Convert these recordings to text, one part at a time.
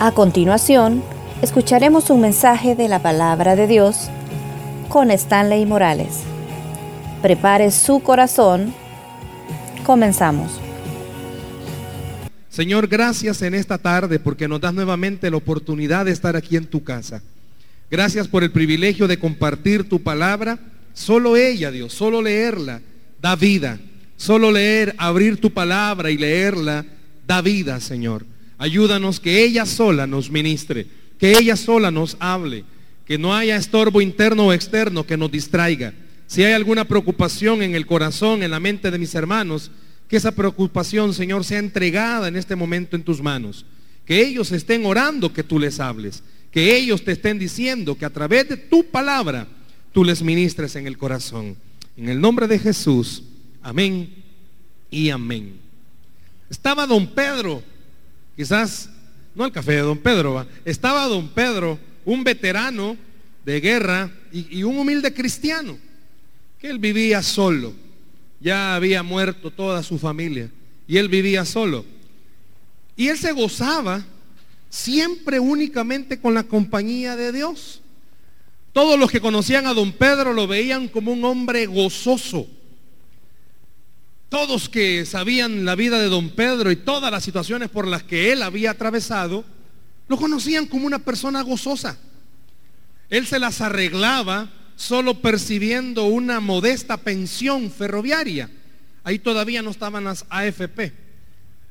A continuación, escucharemos un mensaje de la palabra de Dios con Stanley Morales. Prepare su corazón. Comenzamos. Señor, gracias en esta tarde porque nos das nuevamente la oportunidad de estar aquí en tu casa. Gracias por el privilegio de compartir tu palabra. Solo ella, Dios, solo leerla da vida. Solo leer, abrir tu palabra y leerla da vida, Señor. Ayúdanos que ella sola nos ministre, que ella sola nos hable, que no haya estorbo interno o externo que nos distraiga. Si hay alguna preocupación en el corazón, en la mente de mis hermanos, que esa preocupación, Señor, sea entregada en este momento en tus manos. Que ellos estén orando que tú les hables. Que ellos te estén diciendo que a través de tu palabra tú les ministres en el corazón. En el nombre de Jesús. Amén y amén. Estaba don Pedro quizás, no el café de don Pedro, estaba don Pedro, un veterano de guerra y, y un humilde cristiano, que él vivía solo. Ya había muerto toda su familia y él vivía solo. Y él se gozaba siempre únicamente con la compañía de Dios. Todos los que conocían a don Pedro lo veían como un hombre gozoso todos que sabían la vida de don Pedro y todas las situaciones por las que él había atravesado, lo conocían como una persona gozosa. Él se las arreglaba solo percibiendo una modesta pensión ferroviaria. Ahí todavía no estaban las AFP.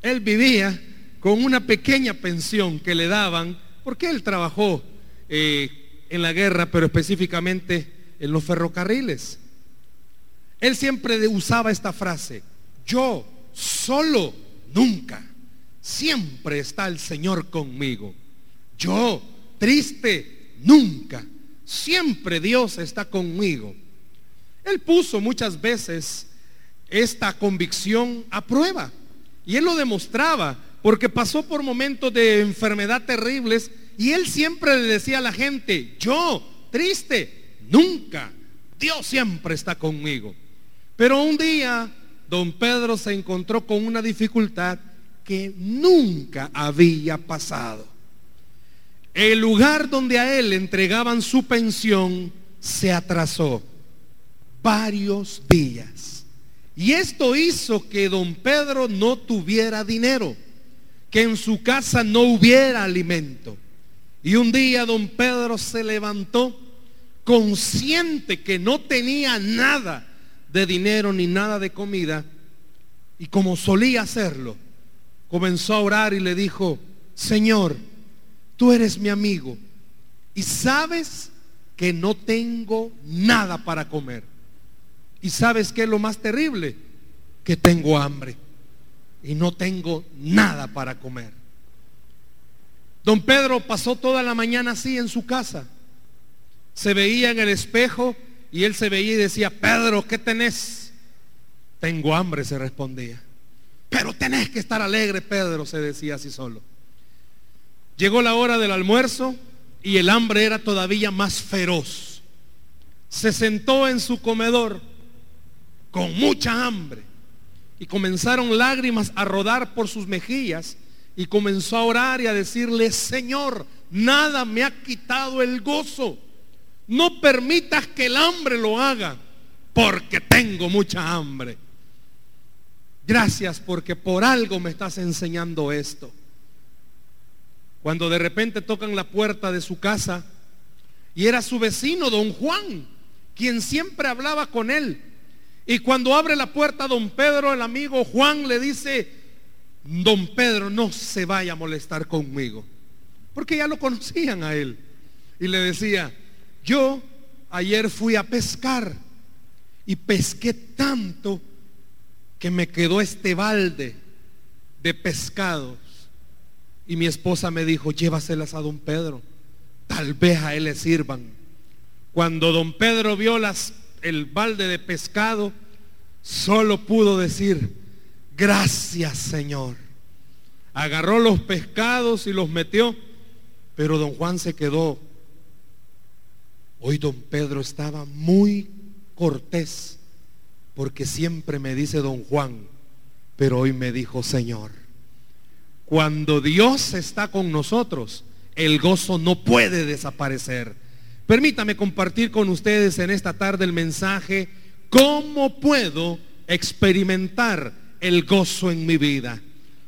Él vivía con una pequeña pensión que le daban, porque él trabajó eh, en la guerra, pero específicamente en los ferrocarriles. Él siempre usaba esta frase, yo solo nunca, siempre está el Señor conmigo. Yo triste nunca, siempre Dios está conmigo. Él puso muchas veces esta convicción a prueba y él lo demostraba porque pasó por momentos de enfermedad terribles y él siempre le decía a la gente, yo triste nunca, Dios siempre está conmigo. Pero un día don Pedro se encontró con una dificultad que nunca había pasado. El lugar donde a él entregaban su pensión se atrasó varios días. Y esto hizo que don Pedro no tuviera dinero, que en su casa no hubiera alimento. Y un día don Pedro se levantó consciente que no tenía nada de dinero ni nada de comida. Y como solía hacerlo, comenzó a orar y le dijo, Señor, tú eres mi amigo y sabes que no tengo nada para comer. Y sabes que es lo más terrible, que tengo hambre y no tengo nada para comer. Don Pedro pasó toda la mañana así en su casa. Se veía en el espejo y él se veía y decía, Pedro, ¿qué tenés? Tengo hambre, se respondía. Pero tenés que estar alegre, Pedro, se decía así solo. Llegó la hora del almuerzo y el hambre era todavía más feroz. Se sentó en su comedor con mucha hambre y comenzaron lágrimas a rodar por sus mejillas y comenzó a orar y a decirle, Señor, nada me ha quitado el gozo no permitas que el hambre lo haga, porque tengo mucha hambre. Gracias porque por algo me estás enseñando esto. Cuando de repente tocan la puerta de su casa y era su vecino, don Juan, quien siempre hablaba con él. Y cuando abre la puerta don Pedro, el amigo Juan le dice, don Pedro, no se vaya a molestar conmigo. Porque ya lo conocían a él. Y le decía, yo ayer fui a pescar y pesqué tanto que me quedó este balde de pescados. Y mi esposa me dijo, llévaselas a don Pedro. Tal vez a él le sirvan. Cuando don Pedro vio el balde de pescado, solo pudo decir, gracias Señor. Agarró los pescados y los metió, pero don Juan se quedó Hoy don Pedro estaba muy cortés, porque siempre me dice don Juan, pero hoy me dijo Señor. Cuando Dios está con nosotros, el gozo no puede desaparecer. Permítame compartir con ustedes en esta tarde el mensaje, ¿cómo puedo experimentar el gozo en mi vida?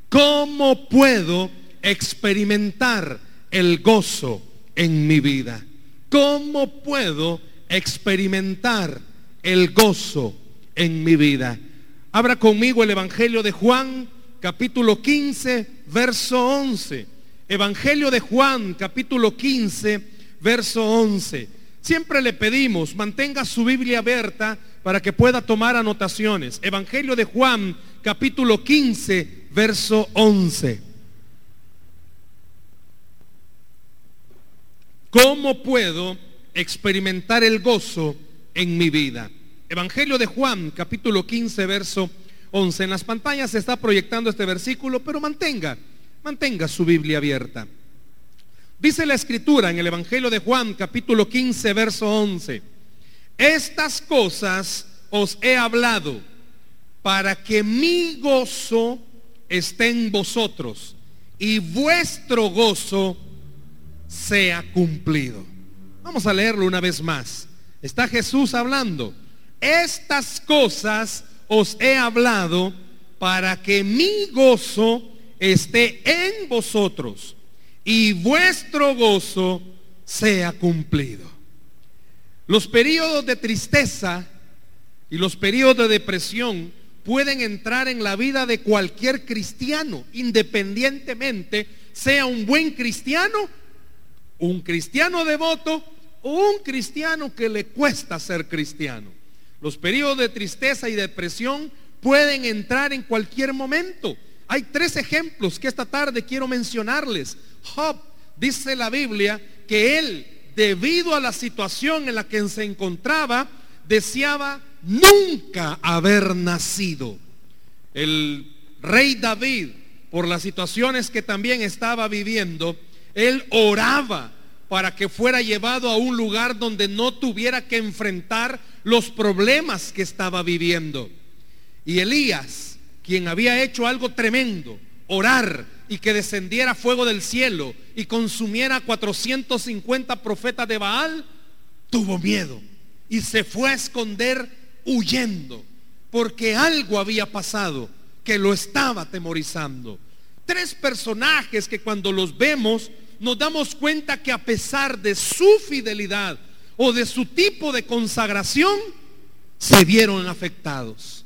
¿Cómo puedo experimentar el gozo en mi vida? ¿Cómo puedo experimentar el gozo en mi vida? Abra conmigo el Evangelio de Juan, capítulo 15, verso 11. Evangelio de Juan, capítulo 15, verso 11. Siempre le pedimos, mantenga su Biblia abierta para que pueda tomar anotaciones. Evangelio de Juan, capítulo 15, verso 11. ¿Cómo puedo experimentar el gozo en mi vida? Evangelio de Juan, capítulo 15, verso 11. En las pantallas se está proyectando este versículo, pero mantenga, mantenga su Biblia abierta. Dice la escritura en el Evangelio de Juan, capítulo 15, verso 11. Estas cosas os he hablado para que mi gozo esté en vosotros y vuestro gozo sea cumplido. Vamos a leerlo una vez más. Está Jesús hablando. Estas cosas os he hablado para que mi gozo esté en vosotros y vuestro gozo sea cumplido. Los periodos de tristeza y los periodos de depresión pueden entrar en la vida de cualquier cristiano, independientemente sea un buen cristiano, un cristiano devoto o un cristiano que le cuesta ser cristiano. Los periodos de tristeza y depresión pueden entrar en cualquier momento. Hay tres ejemplos que esta tarde quiero mencionarles. Job, dice la Biblia, que él, debido a la situación en la que se encontraba, deseaba nunca haber nacido. El rey David, por las situaciones que también estaba viviendo, él oraba para que fuera llevado a un lugar donde no tuviera que enfrentar los problemas que estaba viviendo. Y Elías, quien había hecho algo tremendo, orar y que descendiera fuego del cielo y consumiera 450 profetas de Baal, tuvo miedo y se fue a esconder huyendo, porque algo había pasado que lo estaba atemorizando. Tres personajes que cuando los vemos nos damos cuenta que a pesar de su fidelidad o de su tipo de consagración, se vieron afectados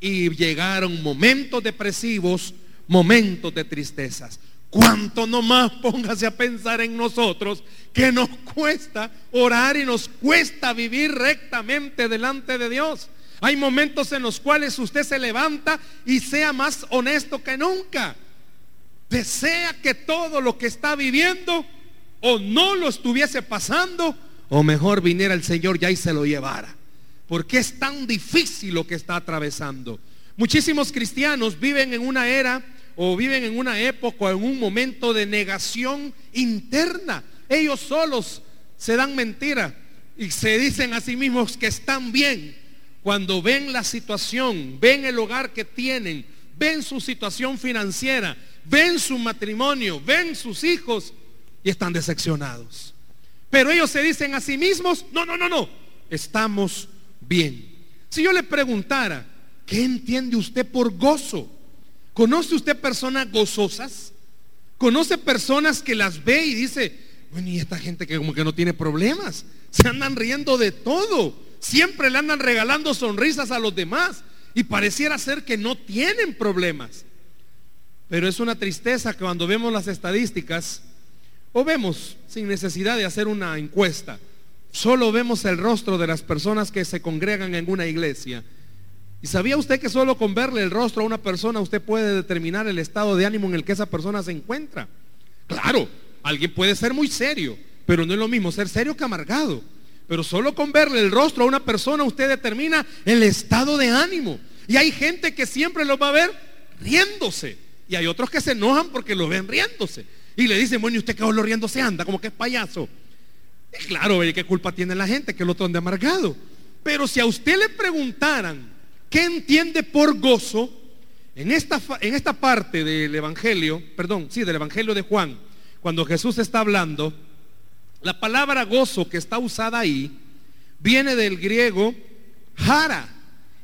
y llegaron momentos depresivos, momentos de tristezas. Cuanto nomás póngase a pensar en nosotros que nos cuesta orar y nos cuesta vivir rectamente delante de Dios. Hay momentos en los cuales usted se levanta y sea más honesto que nunca desea que todo lo que está viviendo o no lo estuviese pasando, o mejor viniera el Señor ya y se lo llevara. Porque es tan difícil lo que está atravesando. Muchísimos cristianos viven en una era o viven en una época o en un momento de negación interna. Ellos solos se dan mentira y se dicen a sí mismos que están bien. Cuando ven la situación, ven el hogar que tienen, ven su situación financiera, ven su matrimonio, ven sus hijos y están decepcionados. Pero ellos se dicen a sí mismos, no, no, no, no, estamos bien. Si yo le preguntara, ¿qué entiende usted por gozo? ¿Conoce usted personas gozosas? ¿Conoce personas que las ve y dice, bueno, y esta gente que como que no tiene problemas? Se andan riendo de todo. Siempre le andan regalando sonrisas a los demás. Y pareciera ser que no tienen problemas. Pero es una tristeza que cuando vemos las estadísticas, o vemos sin necesidad de hacer una encuesta, solo vemos el rostro de las personas que se congregan en una iglesia. ¿Y sabía usted que solo con verle el rostro a una persona usted puede determinar el estado de ánimo en el que esa persona se encuentra? Claro, alguien puede ser muy serio, pero no es lo mismo ser serio que amargado. Pero solo con verle el rostro a una persona usted determina el estado de ánimo. Y hay gente que siempre lo va a ver riéndose. Y hay otros que se enojan porque lo ven riéndose. Y le dicen, bueno, ¿y usted qué lo riendo se anda? Como que es payaso. Y claro, ¿qué culpa tiene la gente? Que el otro ande amargado. Pero si a usted le preguntaran, ¿qué entiende por gozo? En esta, en esta parte del Evangelio, perdón, sí, del Evangelio de Juan, cuando Jesús está hablando, la palabra gozo que está usada ahí viene del griego jara.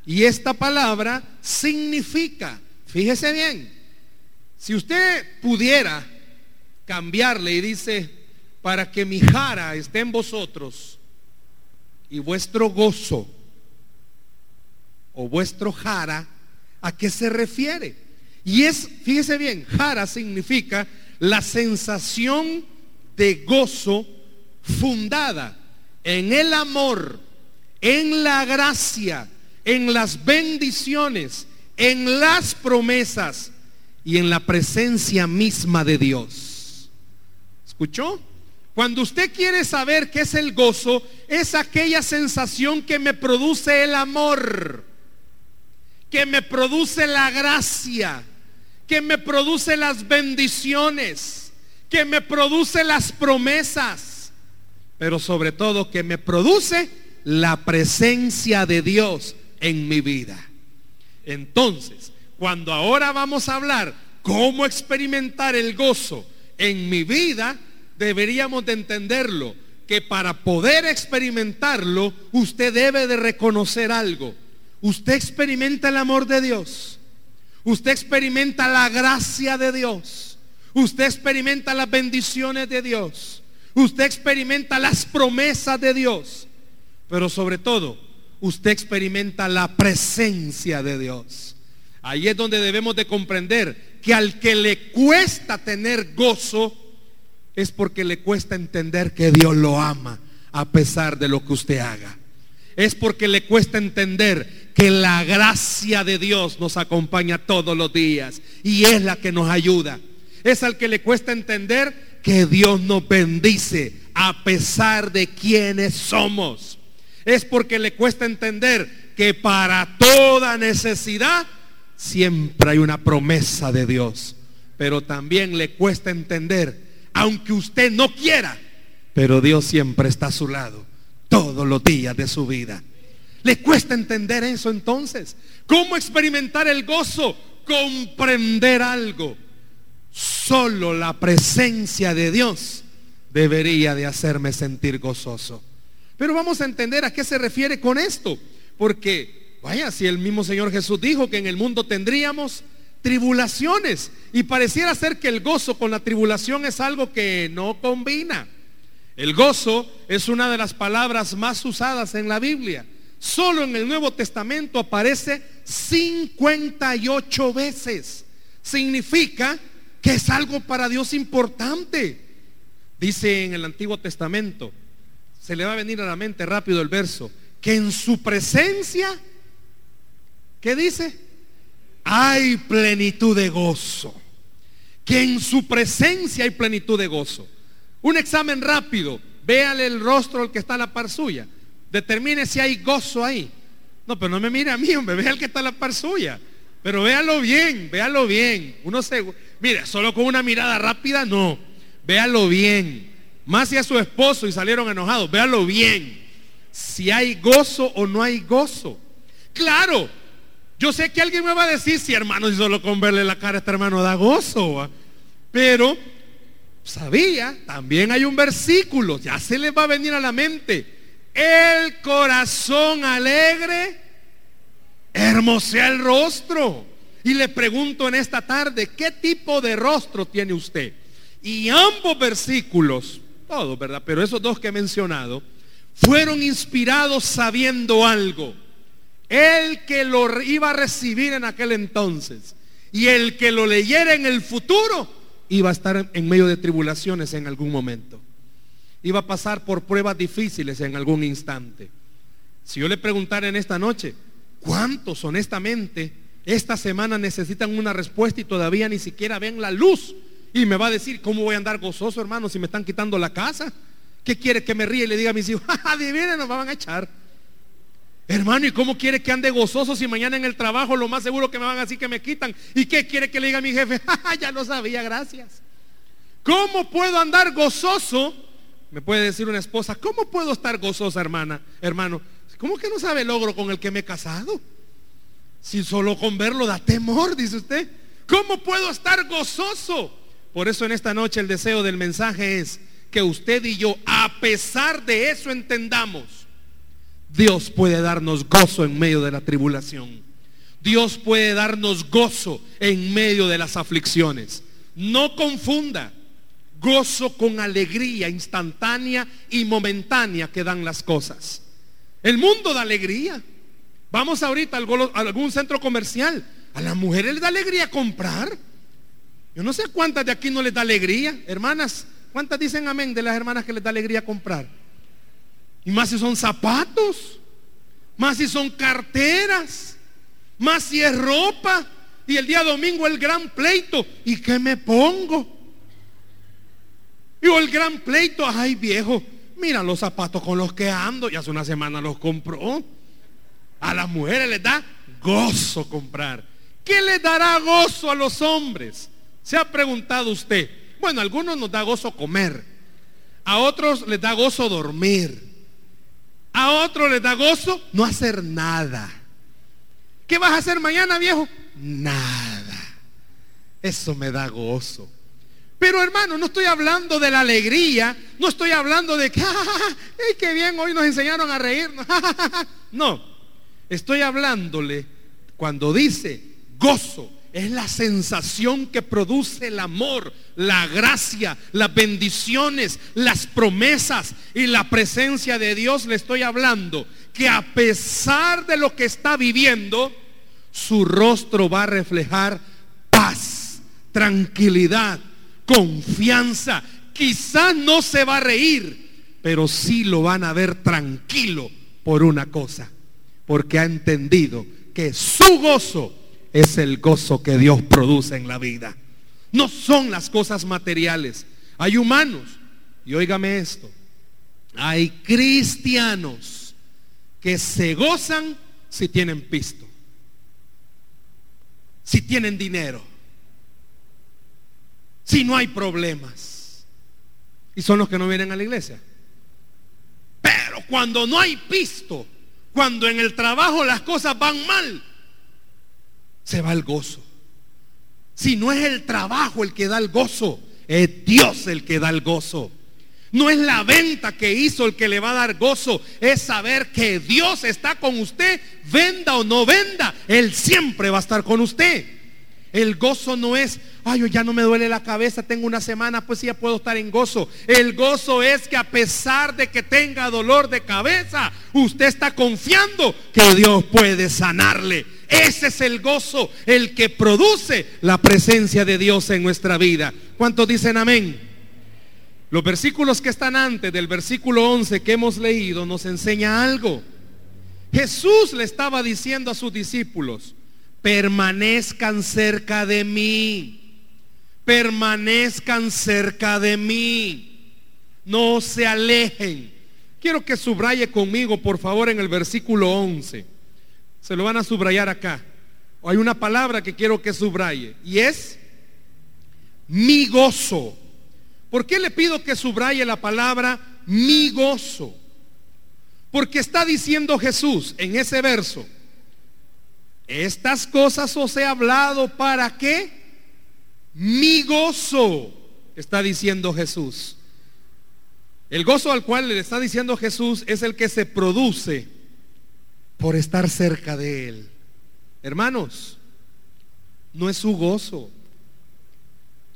Y esta palabra significa, fíjese bien, si usted pudiera cambiarle y dice, para que mi jara esté en vosotros y vuestro gozo o vuestro jara, ¿a qué se refiere? Y es, fíjese bien, jara significa la sensación de gozo fundada en el amor, en la gracia, en las bendiciones, en las promesas y en la presencia misma de Dios. ¿Escuchó? Cuando usted quiere saber qué es el gozo, es aquella sensación que me produce el amor, que me produce la gracia, que me produce las bendiciones, que me produce las promesas, pero sobre todo que me produce la presencia de Dios en mi vida. Entonces, cuando ahora vamos a hablar cómo experimentar el gozo en mi vida, deberíamos de entenderlo, que para poder experimentarlo, usted debe de reconocer algo. Usted experimenta el amor de Dios. Usted experimenta la gracia de Dios. Usted experimenta las bendiciones de Dios. Usted experimenta las promesas de Dios. Pero sobre todo, usted experimenta la presencia de Dios. Ahí es donde debemos de comprender que al que le cuesta tener gozo, es porque le cuesta entender que Dios lo ama a pesar de lo que usted haga. Es porque le cuesta entender que la gracia de Dios nos acompaña todos los días y es la que nos ayuda. Es al que le cuesta entender que Dios nos bendice a pesar de quienes somos. Es porque le cuesta entender que para toda necesidad siempre hay una promesa de Dios. Pero también le cuesta entender aunque usted no quiera, pero Dios siempre está a su lado todos los días de su vida. ¿Le cuesta entender eso entonces? ¿Cómo experimentar el gozo? Comprender algo. Solo la presencia de Dios debería de hacerme sentir gozoso. Pero vamos a entender a qué se refiere con esto. Porque, vaya, si el mismo Señor Jesús dijo que en el mundo tendríamos tribulaciones. Y pareciera ser que el gozo con la tribulación es algo que no combina. El gozo es una de las palabras más usadas en la Biblia. Solo en el Nuevo Testamento aparece 58 veces. Significa que es algo para Dios importante. Dice en el Antiguo Testamento, se le va a venir a la mente rápido el verso, que en su presencia, ¿qué dice? hay plenitud de gozo. Que en su presencia hay plenitud de gozo. Un examen rápido. Véale el rostro al que está a la par suya. Determine si hay gozo ahí. No, pero no me mire a mí, hombre. Vea al que está a la par suya. Pero véalo bien, véalo bien. Uno se... Mire, solo con una mirada rápida, no. Véalo bien. Más si a su esposo y salieron enojados. Véalo bien. Si hay gozo o no hay gozo. Claro, yo sé que alguien me va a decir, si hermano, si solo con verle la cara a este hermano da gozo. Pero sabía, también hay un versículo, ya se le va a venir a la mente. El corazón alegre hermosea el rostro. Y le pregunto en esta tarde, ¿qué tipo de rostro tiene usted? Y ambos versículos, todos, ¿verdad? Pero esos dos que he mencionado, fueron inspirados sabiendo algo el que lo iba a recibir en aquel entonces y el que lo leyera en el futuro iba a estar en medio de tribulaciones en algún momento. Iba a pasar por pruebas difíciles en algún instante. Si yo le preguntara en esta noche, ¿cuántos honestamente esta semana necesitan una respuesta y todavía ni siquiera ven la luz? Y me va a decir, ¿cómo voy a andar gozoso, hermano, si me están quitando la casa? ¿Qué quiere que me ríe y le diga a mis hijos, adivinen, nos van a echar? Hermano, ¿y cómo quiere que ande gozoso si mañana en el trabajo lo más seguro que me van a decir que me quitan? ¿Y qué quiere que le diga a mi jefe? ya lo sabía, gracias. ¿Cómo puedo andar gozoso? Me puede decir una esposa, ¿cómo puedo estar gozosa, hermana, hermano? ¿Cómo que no sabe el logro con el que me he casado? Si solo con verlo da temor, dice usted. ¿Cómo puedo estar gozoso? Por eso en esta noche el deseo del mensaje es que usted y yo, a pesar de eso, entendamos, Dios puede darnos gozo en medio de la tribulación. Dios puede darnos gozo en medio de las aflicciones. No confunda gozo con alegría instantánea y momentánea que dan las cosas. El mundo da alegría. Vamos ahorita a algún centro comercial. A las mujeres les da alegría comprar. Yo no sé cuántas de aquí no les da alegría. Hermanas, ¿cuántas dicen amén de las hermanas que les da alegría comprar? Y más si son zapatos, más si son carteras, más si es ropa. Y el día domingo el gran pleito. ¿Y qué me pongo? Y el gran pleito, ay viejo, mira los zapatos con los que ando. Y hace una semana los compró. A las mujeres les da gozo comprar. ¿Qué le dará gozo a los hombres? Se ha preguntado usted. Bueno, a algunos nos da gozo comer. A otros les da gozo dormir. A otros les da gozo no hacer nada. ¿Qué vas a hacer mañana, viejo? Nada. Eso me da gozo. Pero hermano, no estoy hablando de la alegría, no estoy hablando de que, ¡ay, qué bien! Hoy nos enseñaron a reírnos. no, estoy hablándole cuando dice gozo, es la sensación que produce el amor, la gracia, las bendiciones, las promesas y la presencia de Dios. Le estoy hablando que a pesar de lo que está viviendo, su rostro va a reflejar paz, tranquilidad, confianza. Quizás no se va a reír, pero sí lo van a ver tranquilo por una cosa, porque ha entendido que su gozo es el gozo que Dios produce en la vida. No son las cosas materiales. Hay humanos, y óigame esto, hay cristianos que se gozan si tienen pisto, si tienen dinero, si no hay problemas. Y son los que no vienen a la iglesia. Pero cuando no hay pisto, cuando en el trabajo las cosas van mal, se va el gozo. Si no es el trabajo el que da el gozo, es Dios el que da el gozo. No es la venta que hizo el que le va a dar gozo, es saber que Dios está con usted, venda o no venda, Él siempre va a estar con usted. El gozo no es, ay, ya no me duele la cabeza, tengo una semana, pues ya puedo estar en gozo. El gozo es que a pesar de que tenga dolor de cabeza, usted está confiando que Dios puede sanarle. Ese es el gozo, el que produce la presencia de Dios en nuestra vida. ¿Cuántos dicen amén? Los versículos que están antes del versículo 11 que hemos leído nos enseña algo. Jesús le estaba diciendo a sus discípulos, permanezcan cerca de mí, permanezcan cerca de mí, no se alejen. Quiero que subraye conmigo, por favor, en el versículo 11. Se lo van a subrayar acá. Hay una palabra que quiero que subraye y es mi gozo. ¿Por qué le pido que subraye la palabra mi gozo? Porque está diciendo Jesús en ese verso, estas cosas os he hablado para qué? Mi gozo, está diciendo Jesús. El gozo al cual le está diciendo Jesús es el que se produce por estar cerca de Él. Hermanos, no es su gozo.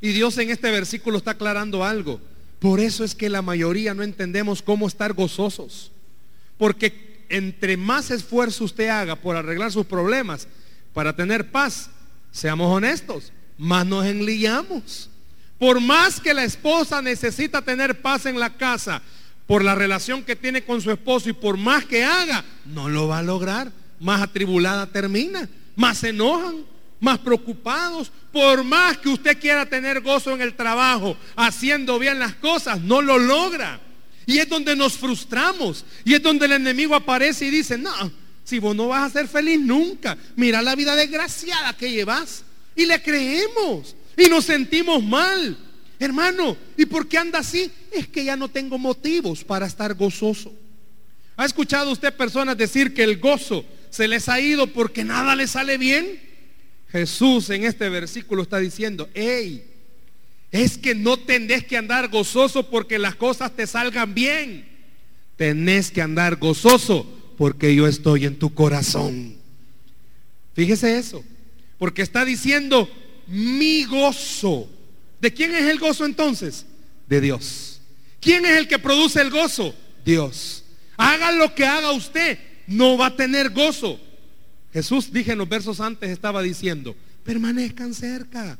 Y Dios en este versículo está aclarando algo. Por eso es que la mayoría no entendemos cómo estar gozosos. Porque entre más esfuerzo usted haga por arreglar sus problemas para tener paz, seamos honestos, más nos enliamos. Por más que la esposa necesita tener paz en la casa, por la relación que tiene con su esposo y por más que haga, no lo va a lograr. Más atribulada termina, más se enojan, más preocupados. Por más que usted quiera tener gozo en el trabajo, haciendo bien las cosas, no lo logra. Y es donde nos frustramos. Y es donde el enemigo aparece y dice, no, si vos no vas a ser feliz nunca, mira la vida desgraciada que llevas. Y le creemos. Y nos sentimos mal. Hermano, ¿y por qué anda así? Es que ya no tengo motivos para estar gozoso. ¿Ha escuchado usted personas decir que el gozo se les ha ido porque nada les sale bien. Jesús en este versículo está diciendo, hey, es que no tenés que andar gozoso porque las cosas te salgan bien. Tenés que andar gozoso porque yo estoy en tu corazón. Fíjese eso. Porque está diciendo mi gozo. ¿De quién es el gozo entonces? De Dios. ¿Quién es el que produce el gozo? Dios. Haga lo que haga usted, no va a tener gozo. Jesús, dije en los versos antes, estaba diciendo, permanezcan cerca.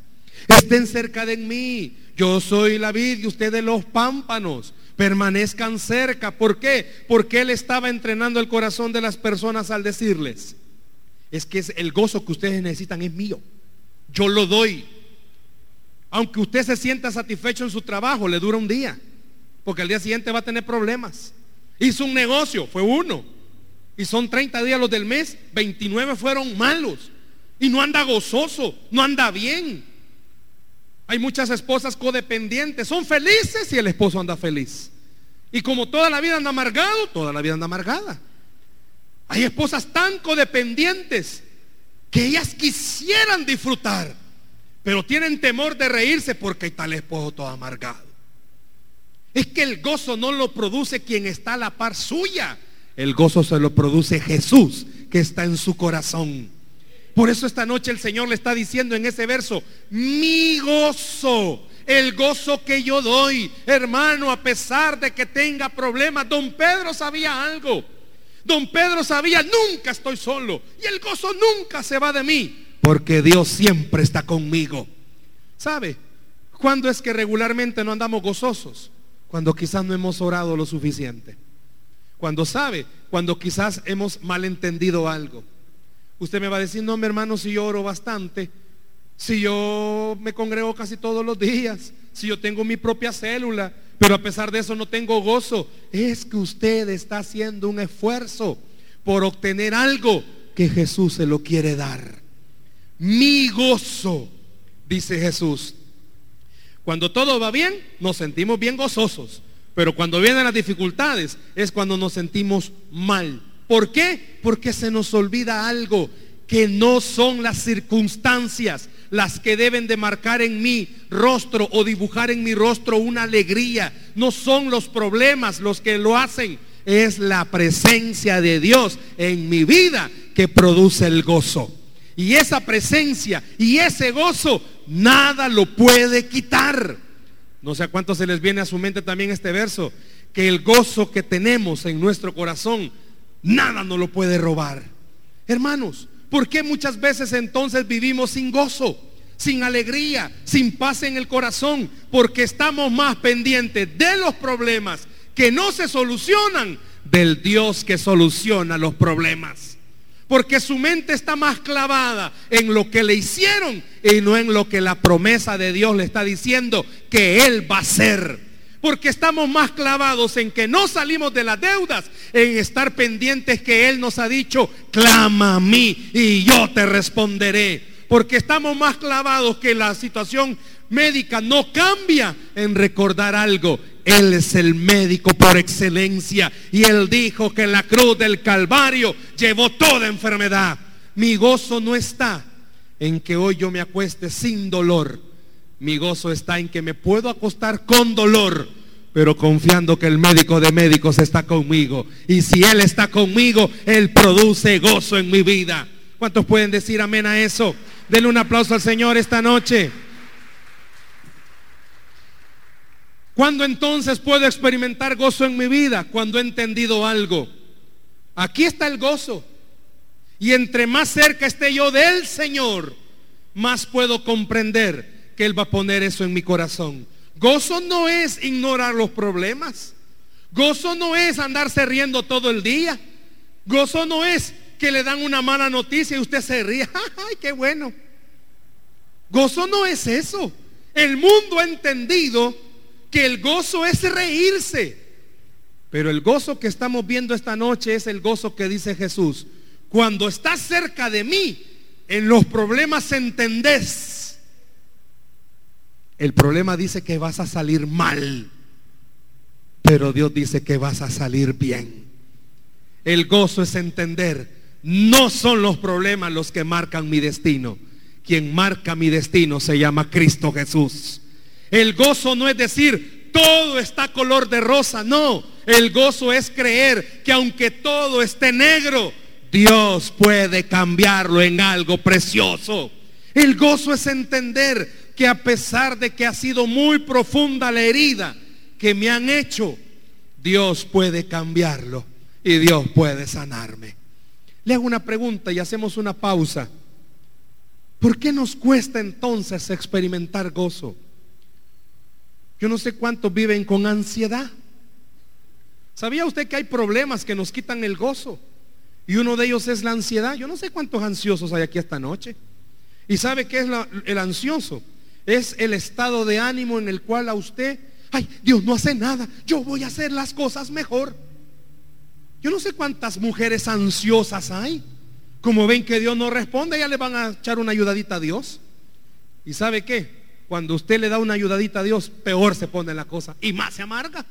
Estén cerca de mí. Yo soy la vid y ustedes los pámpanos. Permanezcan cerca. ¿Por qué? Porque Él estaba entrenando el corazón de las personas al decirles, es que el gozo que ustedes necesitan es mío. Yo lo doy. Aunque usted se sienta satisfecho en su trabajo, le dura un día. Porque al día siguiente va a tener problemas. Hizo un negocio, fue uno. Y son 30 días los del mes, 29 fueron malos. Y no anda gozoso, no anda bien. Hay muchas esposas codependientes, son felices y el esposo anda feliz. Y como toda la vida anda amargado, toda la vida anda amargada. Hay esposas tan codependientes que ellas quisieran disfrutar, pero tienen temor de reírse porque está el esposo todo amargado. Es que el gozo no lo produce quien está a la par suya. El gozo se lo produce Jesús que está en su corazón. Por eso esta noche el Señor le está diciendo en ese verso, mi gozo, el gozo que yo doy, hermano, a pesar de que tenga problemas. Don Pedro sabía algo. Don Pedro sabía, nunca estoy solo. Y el gozo nunca se va de mí, porque Dios siempre está conmigo. ¿Sabe? ¿Cuándo es que regularmente no andamos gozosos? Cuando quizás no hemos orado lo suficiente. Cuando sabe, cuando quizás hemos malentendido algo Usted me va a decir, no, mi hermano, si yo oro bastante, si yo me congrego casi todos los días, si yo tengo mi propia célula, pero a pesar de eso no tengo gozo. Es que usted está haciendo un esfuerzo por obtener algo que Jesús se lo quiere dar. Mi gozo, dice Jesús. Cuando todo va bien, nos sentimos bien gozosos. Pero cuando vienen las dificultades es cuando nos sentimos mal. ¿Por qué? Porque se nos olvida algo, que no son las circunstancias las que deben de marcar en mi rostro o dibujar en mi rostro una alegría. No son los problemas los que lo hacen, es la presencia de Dios en mi vida que produce el gozo. Y esa presencia y ese gozo nada lo puede quitar. No sé a cuánto se les viene a su mente también este verso, que el gozo que tenemos en nuestro corazón nada nos lo puede robar. Hermanos, ¿por qué muchas veces entonces vivimos sin gozo, sin alegría, sin paz en el corazón? Porque estamos más pendientes de los problemas que no se solucionan del Dios que soluciona los problemas. Porque su mente está más clavada en lo que le hicieron y no en lo que la promesa de Dios le está diciendo que Él va a hacer porque estamos más clavados en que no salimos de las deudas, en estar pendientes que Él nos ha dicho, clama a mí y yo te responderé. Porque estamos más clavados que la situación médica no cambia en recordar algo. Él es el médico por excelencia y Él dijo que la cruz del Calvario llevó toda enfermedad. Mi gozo no está en que hoy yo me acueste sin dolor mi gozo está en que me puedo acostar con dolor, pero confiando que el médico de médicos está conmigo. Y si Él está conmigo, Él produce gozo en mi vida. ¿Cuántos pueden decir amén a eso? Denle un aplauso al Señor esta noche. ¿Cuándo entonces puedo experimentar gozo en mi vida? Cuando he entendido algo. Aquí está el gozo. Y entre más cerca esté yo del Señor, más puedo comprender que Él va a poner eso en mi corazón. Gozo no es ignorar los problemas. Gozo no es andarse riendo todo el día. Gozo no es que le dan una mala noticia y usted se ríe. ¡Ay, qué bueno! Gozo no es eso. El mundo ha entendido que el gozo es reírse. Pero el gozo que estamos viendo esta noche es el gozo que dice Jesús. Cuando estás cerca de mí, en los problemas entendés el problema dice que vas a salir mal, pero Dios dice que vas a salir bien. El gozo es entender No son los problemas los que marcan mi destino. Quien marca mi destino se llama Cristo Jesús. El gozo no es decir, todo está color de rosa. No, el gozo es creer que aunque todo esté negro, Dios puede cambiarlo en algo precioso. El gozo es entender que a pesar de que ha sido muy profunda la herida que me han hecho, Dios puede cambiarlo y Dios puede sanarme. Le hago una pregunta y hacemos una pausa. ¿Por qué nos cuesta entonces experimentar gozo? Yo no sé cuántos viven con ansiedad. ¿Sabía usted que hay problemas que nos quitan el gozo? Y uno de ellos es la ansiedad. Yo no sé cuántos ansiosos hay aquí esta noche. ¿Y sabe qué es el ansioso? Es el estado de ánimo en el cual a usted, ay, Dios no hace nada, yo voy a hacer las cosas mejor. Yo no sé cuántas mujeres ansiosas hay. Como ven que Dios no responde, ya le van a echar una ayudadita a Dios. ¿Y sabe qué? Cuando usted le da una ayudadita a Dios, peor se pone la cosa y más se amarga.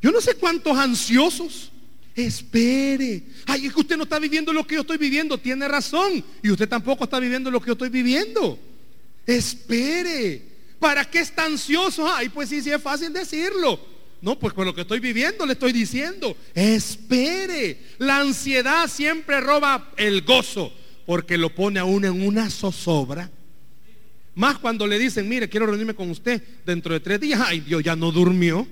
Yo no sé cuántos ansiosos. Espere. Ay, es que usted no está viviendo lo que yo estoy viviendo. Tiene razón. Y usted tampoco está viviendo lo que yo estoy viviendo. Espere. ¿Para qué está ansioso? Ay, pues sí, sí es fácil decirlo. No, pues con lo que estoy viviendo le estoy diciendo. Espere. La ansiedad siempre roba el gozo porque lo pone a uno en una zozobra. Más cuando le dicen, mire, quiero reunirme con usted dentro de tres días. Ay, Dios ya no durmió.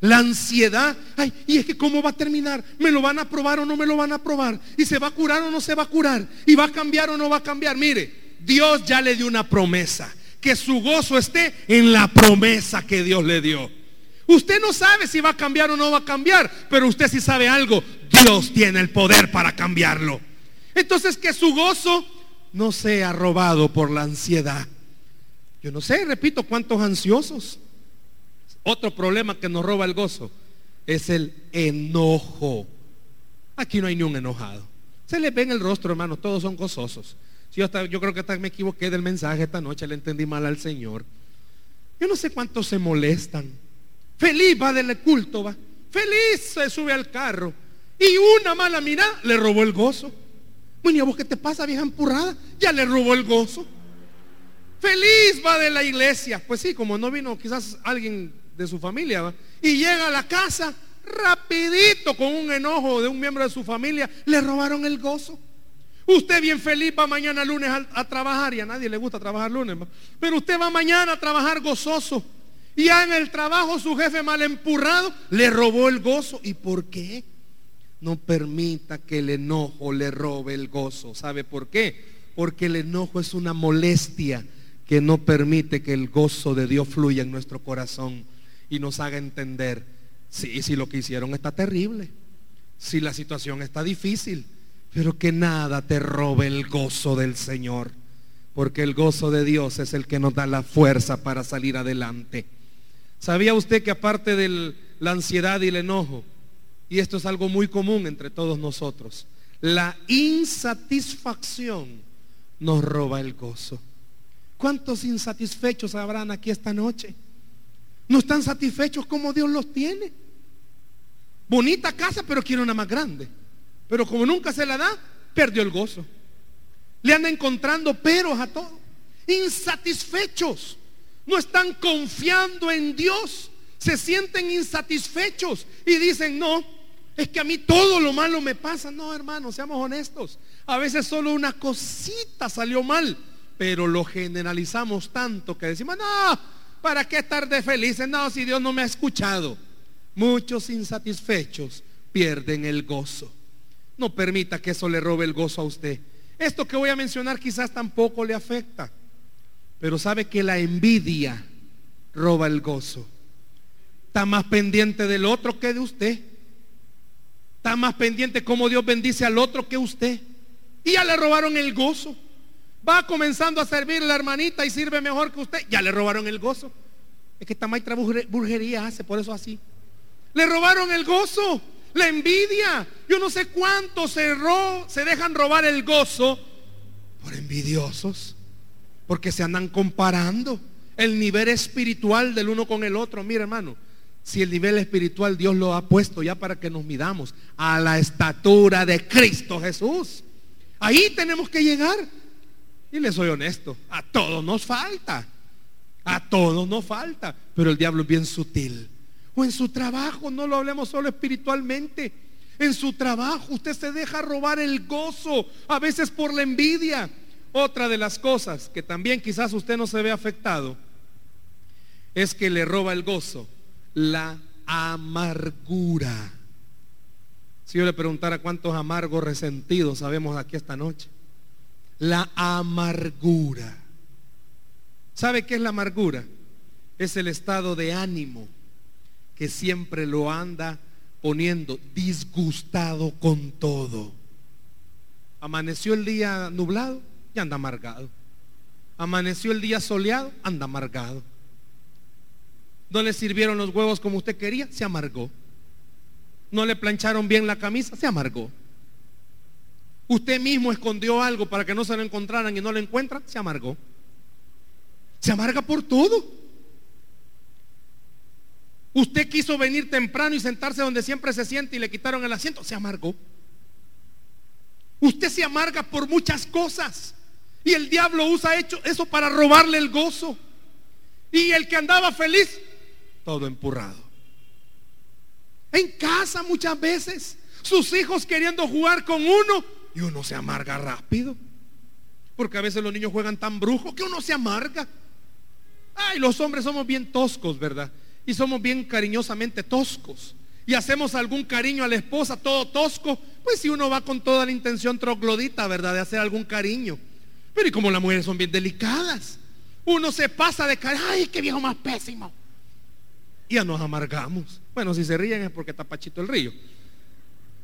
La ansiedad, ay, y es que cómo va a terminar, me lo van a aprobar o no me lo van a aprobar, y se va a curar o no se va a curar, y va a cambiar o no va a cambiar. Mire, Dios ya le dio una promesa, que su gozo esté en la promesa que Dios le dio. Usted no sabe si va a cambiar o no va a cambiar, pero usted sí sabe algo, Dios tiene el poder para cambiarlo. Entonces que su gozo no sea robado por la ansiedad. Yo no sé, repito, cuántos ansiosos otro problema que nos roba el gozo es el enojo. Aquí no hay ni un enojado. Se le ve en el rostro, hermano, todos son gozosos. Yo, yo creo que hasta me equivoqué del mensaje esta noche, le entendí mal al Señor. Yo no sé cuántos se molestan. Feliz va del culto, va. Feliz se sube al carro. Y una mala mirada le robó el gozo. Bueno, ¿y a vos qué te pasa, vieja empurrada? Ya le robó el gozo. Feliz va de la iglesia. Pues sí, como no vino quizás alguien de su familia. Y llega a la casa rapidito con un enojo de un miembro de su familia. Le robaron el gozo. Usted bien feliz va mañana lunes a, trabajar y a nadie le gusta trabajar lunes. Pero usted va mañana a trabajar gozoso. Y ya en el trabajo su jefe mal empurrado le robó el gozo. ¿Y por qué? No permita que el enojo le robe el gozo. ¿Sabe por qué? Porque el enojo es una molestia que no permite que el gozo de Dios fluya en nuestro corazón y nos haga entender, sí, si lo que hicieron está terrible, si la situación está difícil, pero que nada te robe el gozo del Señor, porque el gozo de Dios es el que nos da la fuerza para salir adelante. ¿Sabía usted que aparte de la ansiedad y el enojo, y esto es algo muy común entre todos nosotros, la insatisfacción nos roba el gozo? ¿Cuántos insatisfechos habrán aquí esta noche? No están satisfechos como Dios los tiene. Bonita casa, pero quiere una más grande. Pero como nunca se la da, perdió el gozo. Le anda encontrando peros a todo. Insatisfechos. No están confiando en Dios. Se sienten insatisfechos y dicen, no, es que a mí todo lo malo me pasa. No, hermano, seamos honestos. A veces solo una cosita salió mal, pero lo generalizamos tanto que decimos, no, ¿Para qué estar de felices? No, si Dios no me ha escuchado. Muchos insatisfechos pierden el gozo. No permita que eso le robe el gozo a usted. Esto que voy a mencionar quizás tampoco le afecta. Pero sabe que la envidia roba el gozo. Está más pendiente del otro que de usted. Está más pendiente cómo Dios bendice al otro que usted. Y ya le robaron el gozo. Va comenzando a servir la hermanita y sirve mejor que usted. Ya le robaron el gozo. Es que esta maestra burguería hace por eso así. Le robaron el gozo, la envidia. Yo no sé cuántos se, se dejan robar el gozo por envidiosos. Porque se andan comparando el nivel espiritual del uno con el otro. Mira, hermano, Si el nivel espiritual Dios lo ha puesto ya para que nos midamos a la estatura de Cristo Jesús. Ahí tenemos que llegar. Y les soy honesto, a todos nos falta. A todos nos falta. Pero el diablo es bien sutil. O en su trabajo, no lo hablemos solo espiritualmente. En su trabajo usted se deja robar el gozo, a veces por la envidia. Otra de las cosas que también quizás usted no se ve afectado es que le roba el gozo, la amargura. Si yo le preguntara cuántos amargos resentidos sabemos aquí esta noche, la amargura. ¿Sabe qué es la amargura? Es el estado de ánimo que siempre lo anda poniendo disgustado con todo. Amaneció el día nublado y anda amargado. Amaneció el día soleado, anda amargado. No le sirvieron los huevos como usted quería, se amargó. No le plancharon bien la camisa, se amargó. Usted mismo escondió algo para que no se lo encontraran y no lo encuentran, se amargó. Se amarga por todo. Usted quiso venir temprano y sentarse donde siempre se siente y le quitaron el asiento, se amargó. Usted se amarga por muchas cosas. Y el diablo usa eso para robarle el gozo. Y el que andaba feliz, todo empurrado. En casa muchas veces, sus hijos queriendo jugar con uno y uno se amarga rápido. Porque a veces los niños juegan tan brujos que uno se amarga. Ay, los hombres somos bien toscos, ¿verdad? Y somos bien cariñosamente toscos. Y hacemos algún cariño a la esposa, todo tosco. Pues si uno va con toda la intención troglodita, ¿verdad? De hacer algún cariño. Pero y como las mujeres son bien delicadas, uno se pasa de cara, ay, qué viejo más pésimo. Y ya nos amargamos. Bueno, si se ríen es porque está Pachito el río.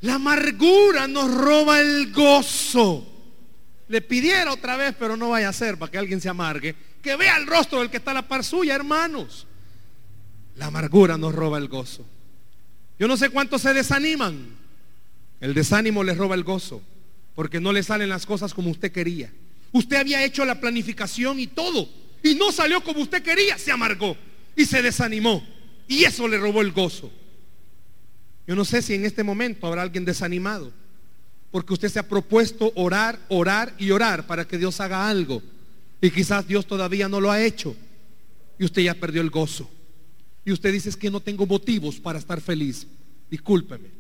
La amargura nos roba el gozo. Le pidiera otra vez, pero no vaya a ser para que alguien se amargue. Que vea el rostro del que está a la par suya, hermanos. La amargura nos roba el gozo. Yo no sé cuántos se desaniman. El desánimo les roba el gozo. Porque no le salen las cosas como usted quería. Usted había hecho la planificación y todo. Y no salió como usted quería. Se amargó. Y se desanimó. Y eso le robó el gozo. Yo no sé si en este momento habrá alguien desanimado. Porque usted se ha propuesto orar, orar y orar para que Dios haga algo. Y quizás Dios todavía no lo ha hecho. Y usted ya perdió el gozo. Y usted dice es que no tengo motivos para estar feliz. Discúlpeme.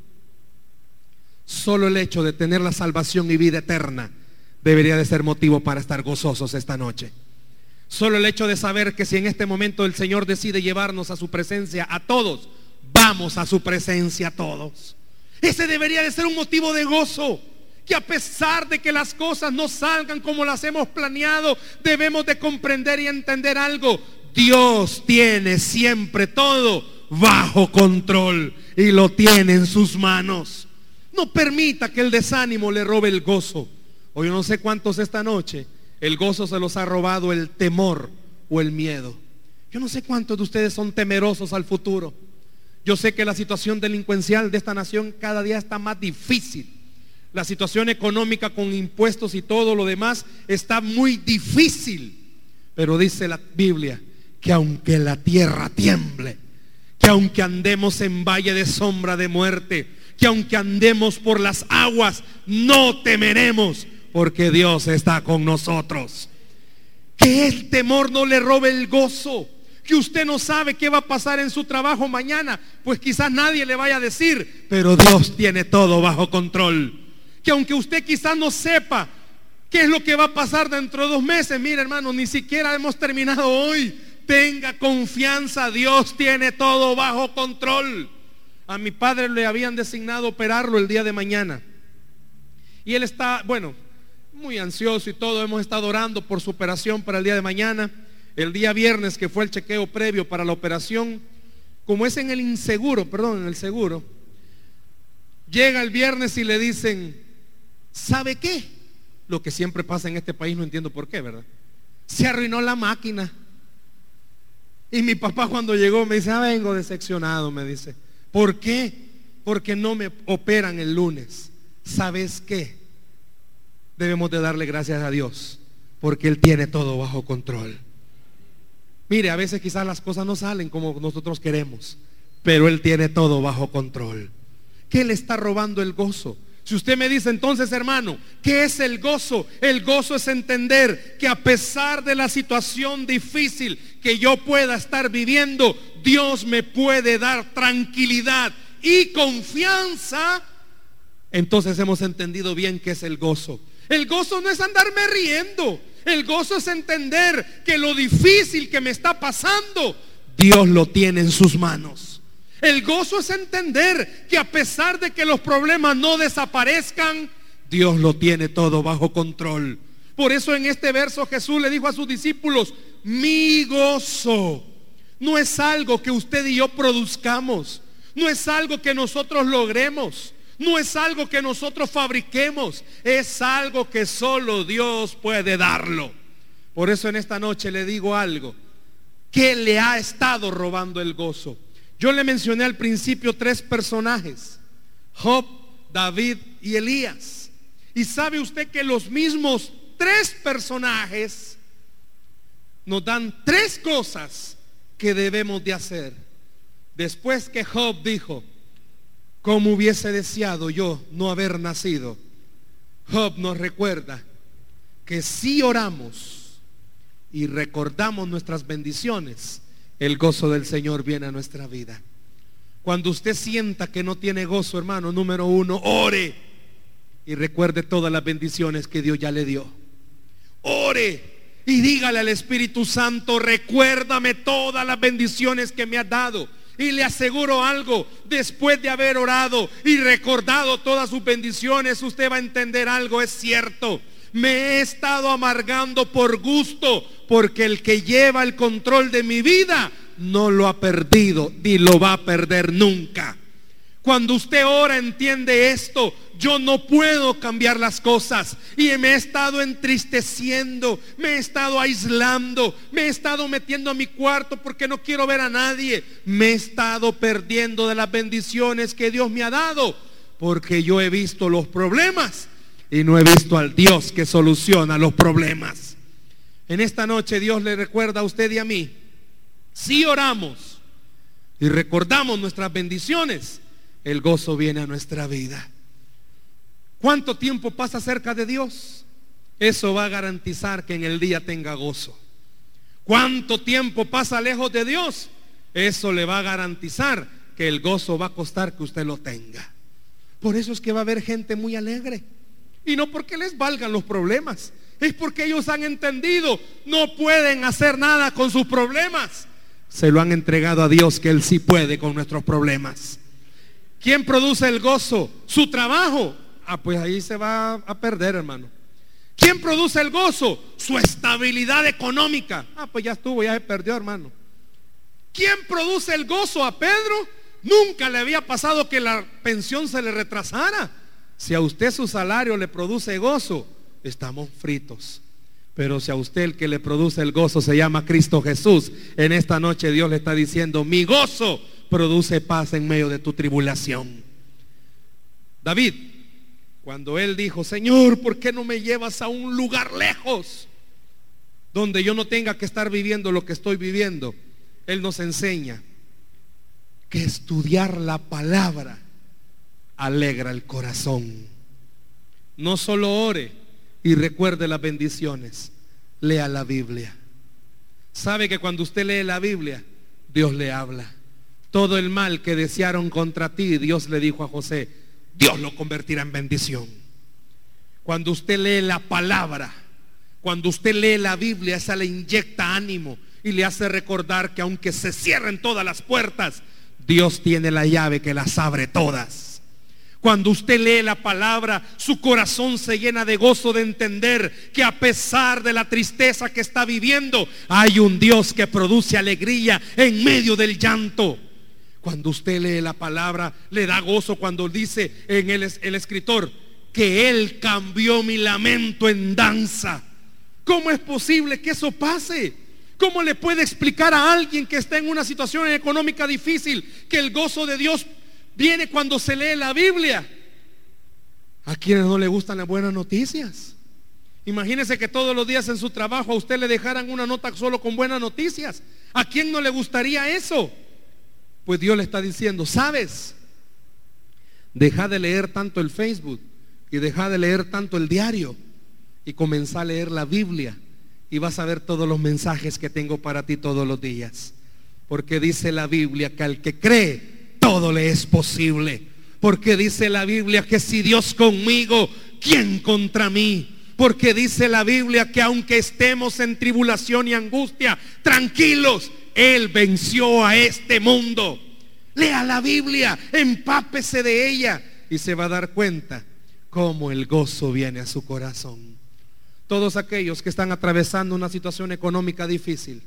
Solo el hecho de tener la salvación y vida eterna debería de ser motivo para estar gozosos esta noche. Solo el hecho de saber que si en este momento el Señor decide llevarnos a su presencia a todos, vamos a su presencia a todos. Ese debería de ser un motivo de gozo. Que a pesar de que las cosas no salgan como las hemos planeado, debemos de comprender y entender algo. Dios tiene siempre todo bajo control y lo tiene en sus manos. No permita que el desánimo le robe el gozo. O yo no sé cuántos esta noche el gozo se los ha robado el temor o el miedo. Yo no sé cuántos de ustedes son temerosos al futuro. Yo sé que la situación delincuencial de esta nación cada día está más difícil. La situación económica con impuestos y todo lo demás está muy difícil. Pero dice la Biblia que aunque la tierra tiemble, que aunque andemos en valle de sombra de muerte, que aunque andemos por las aguas, no temeremos porque Dios está con nosotros. Que el temor no le robe el gozo. Que usted no sabe qué va a pasar en su trabajo mañana, pues quizás nadie le vaya a decir, pero Dios tiene todo bajo control. Que aunque usted quizás no sepa qué es lo que va a pasar dentro de dos meses, mire hermano, ni siquiera hemos terminado hoy. Tenga confianza, Dios tiene todo bajo control. A mi padre le habían designado operarlo el día de mañana. Y él está, bueno, muy ansioso y todo. Hemos estado orando por su operación para el día de mañana. El día viernes que fue el chequeo previo para la operación, como es en el inseguro, perdón, en el seguro, llega el viernes y le dicen, ¿sabe qué? Lo que siempre pasa en este país, no entiendo por qué, ¿verdad? Se arruinó la máquina. Y mi papá cuando llegó me dice, ah, vengo decepcionado, me dice. ¿Por qué? Porque no me operan el lunes. ¿Sabes qué? debemos de darle gracias a Dios, porque Él tiene todo bajo control. Mire, a veces quizás las cosas no salen como nosotros queremos, pero Él tiene todo bajo control. ¿Qué le está robando el gozo? Si usted me dice entonces, hermano, ¿qué es el gozo? El gozo es entender que a pesar de la situación difícil que yo pueda estar viviendo, Dios me puede dar tranquilidad y confianza. Entonces hemos entendido bien qué es el gozo. El gozo no es andarme riendo. El gozo es entender que lo difícil que me está pasando, Dios lo tiene en sus manos. El gozo es entender que a pesar de que los problemas no desaparezcan, Dios lo tiene todo bajo control. Por eso en este verso Jesús le dijo a sus discípulos, mi gozo no es algo que usted y yo produzcamos, no es algo que nosotros logremos, no es algo que nosotros fabriquemos, es algo que solo Dios puede darlo. Por eso en esta noche le digo algo, que le ha estado robando el gozo? Yo le mencioné al principio tres personajes, Job, David y Elías. Y sabe usted que los mismos tres personajes nos dan tres cosas que debemos de hacer. Después que Job dijo, como hubiese deseado yo no haber nacido, Job nos recuerda que si oramos y recordamos nuestras bendiciones, el gozo del Señor viene a nuestra vida. Cuando usted sienta que no tiene gozo, hermano, número uno, ore y recuerde todas las bendiciones que Dios ya le dio. Ore y dígale al Espíritu Santo, recuérdame todas las bendiciones que me has dado. Y le aseguro algo, después de haber orado y recordado todas sus bendiciones, usted va a entender algo, es cierto. Me he estado amargando por gusto, porque el que lleva el control de mi vida no lo ha perdido ni lo va a perder nunca. Cuando usted ora entiende esto, yo no puedo cambiar las cosas y me he estado entristeciendo, me he estado aislando, me he estado metiendo a mi cuarto porque no quiero ver a nadie, me he estado perdiendo de las bendiciones que Dios me ha dado porque yo he visto los problemas y no he visto al Dios que soluciona los problemas. En esta noche Dios le recuerda a usted y a mí, si oramos y recordamos nuestras bendiciones, el gozo viene a nuestra vida. ¿Cuánto tiempo pasa cerca de Dios? Eso va a garantizar que en el día tenga gozo. ¿Cuánto tiempo pasa lejos de Dios? Eso le va a garantizar que el gozo va a costar que usted lo tenga. Por eso es que va a haber gente muy alegre. Y no porque les valgan los problemas. Es porque ellos han entendido, no pueden hacer nada con sus problemas. Se lo han entregado a Dios que Él sí puede con nuestros problemas. ¿Quién produce el gozo? Su trabajo. Ah, pues ahí se va a perder, hermano. ¿Quién produce el gozo? Su estabilidad económica. Ah, pues ya estuvo, ya se perdió, hermano. ¿Quién produce el gozo a Pedro? Nunca le había pasado que la pensión se le retrasara. Si a usted su salario le produce gozo, estamos fritos. Pero si a usted el que le produce el gozo se llama Cristo Jesús, en esta noche Dios le está diciendo, mi gozo produce paz en medio de tu tribulación. David, cuando él dijo, Señor, ¿por qué no me llevas a un lugar lejos donde yo no tenga que estar viviendo lo que estoy viviendo? Él nos enseña que estudiar la palabra alegra el corazón. No solo ore y recuerde las bendiciones, lea la Biblia. Sabe que cuando usted lee la Biblia, Dios le habla. Todo el mal que desearon contra ti, Dios le dijo a José, Dios lo convertirá en bendición. Cuando usted lee la palabra, cuando usted lee la Biblia, esa le inyecta ánimo y le hace recordar que aunque se cierren todas las puertas, Dios tiene la llave que las abre todas. Cuando usted lee la palabra, su corazón se llena de gozo de entender que a pesar de la tristeza que está viviendo, hay un Dios que produce alegría en medio del llanto. Cuando usted lee la palabra, le da gozo cuando dice en el, el escritor que Él cambió mi lamento en danza. ¿Cómo es posible que eso pase? ¿Cómo le puede explicar a alguien que está en una situación económica difícil que el gozo de Dios viene cuando se lee la Biblia. A quienes no le gustan las buenas noticias. Imagínese que todos los días en su trabajo a usted le dejaran una nota solo con buenas noticias. ¿A quién no le gustaría eso? Pues Dios le está diciendo, ¿sabes? Deja de leer tanto el Facebook y deja de leer tanto el diario y comenzá a leer la Biblia y vas a ver todos los mensajes que tengo para ti todos los días. Porque dice la Biblia que al que cree, todo le es posible. Porque dice la Biblia que si Dios conmigo, ¿quién contra mí? Porque dice la Biblia que aunque estemos en tribulación y angustia, tranquilos, Él venció a este mundo. Lea la Biblia, empápese de ella y se va a dar cuenta cómo el gozo viene a su corazón. Todos aquellos que están atravesando una situación económica difícil,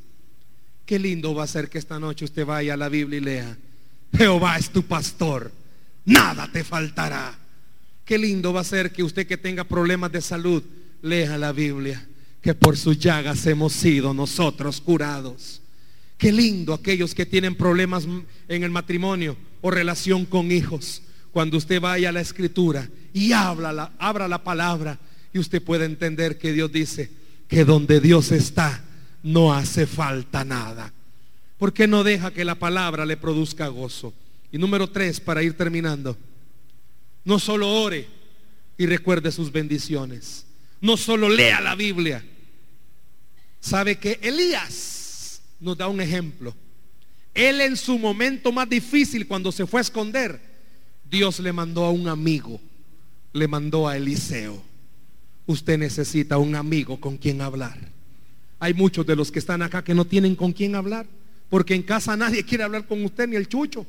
qué lindo va a ser que esta noche usted vaya a la Biblia y lea, Jehová es tu pastor, nada te faltará. Qué lindo va a ser que usted que tenga problemas de salud, lea la Biblia, que por sus llagas hemos sido nosotros curados. Qué lindo aquellos que tienen problemas en el matrimonio o relación con hijos. Cuando usted vaya a la escritura y habla la, abra la palabra y usted puede entender que Dios dice que donde Dios está no hace falta nada. ¿Por qué no deja que la palabra le produzca gozo? Y número tres, para ir terminando, no solo ore y recuerde sus bendiciones, no solo lea la Biblia. Sabe que Elías nos da un ejemplo. Él en su momento más difícil, cuando se fue a esconder, Dios le mandó a un amigo, le mandó a Eliseo. Usted necesita un amigo con quien hablar. Hay muchos de los que están acá que no tienen con quien hablar, porque en casa nadie quiere hablar con usted ni el chucho.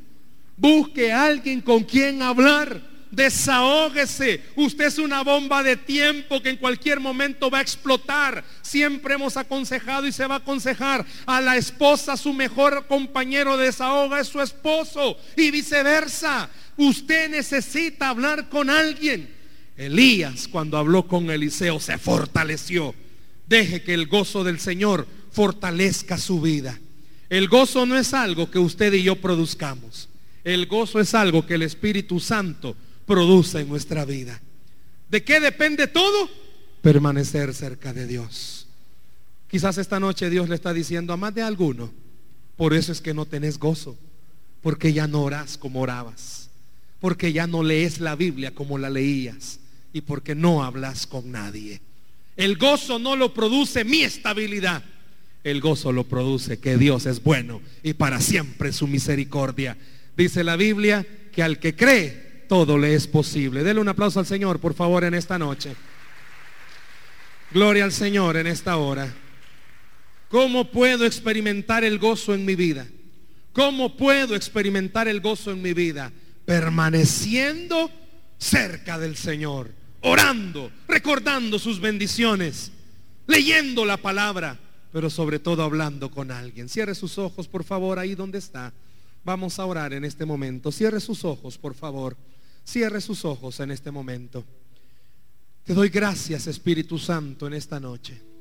Busque a alguien con quien hablar. Desahógese. Usted es una bomba de tiempo que en cualquier momento va a explotar. Siempre hemos aconsejado y se va a aconsejar a la esposa, su mejor compañero de desahoga es su esposo y viceversa. Usted necesita hablar con alguien. Elías cuando habló con Eliseo se fortaleció. Deje que el gozo del Señor fortalezca su vida. El gozo no es algo que usted y yo produzcamos. El gozo es algo que el Espíritu Santo produce en nuestra vida. ¿De qué depende todo? Permanecer cerca de Dios. Quizás esta noche Dios le está diciendo a más de alguno, por eso es que no tenés gozo, porque ya no oras como orabas, porque ya no lees la Biblia como la leías y porque no hablas con nadie. El gozo no lo produce mi estabilidad. El gozo lo produce que Dios es bueno y para siempre su misericordia. Dice la Biblia que al que cree todo le es posible. Dele un aplauso al Señor, por favor, en esta noche. Gloria al Señor en esta hora. ¿Cómo puedo experimentar el gozo en mi vida? ¿Cómo puedo experimentar el gozo en mi vida? Permaneciendo cerca del Señor orando, recordando sus bendiciones, leyendo la palabra, pero sobre todo hablando con alguien. Cierre sus ojos, por favor, ahí donde está. Vamos a orar en este momento. Cierre sus ojos, por favor. Cierre sus ojos en este momento. Te doy gracias, Espíritu Santo, en esta noche.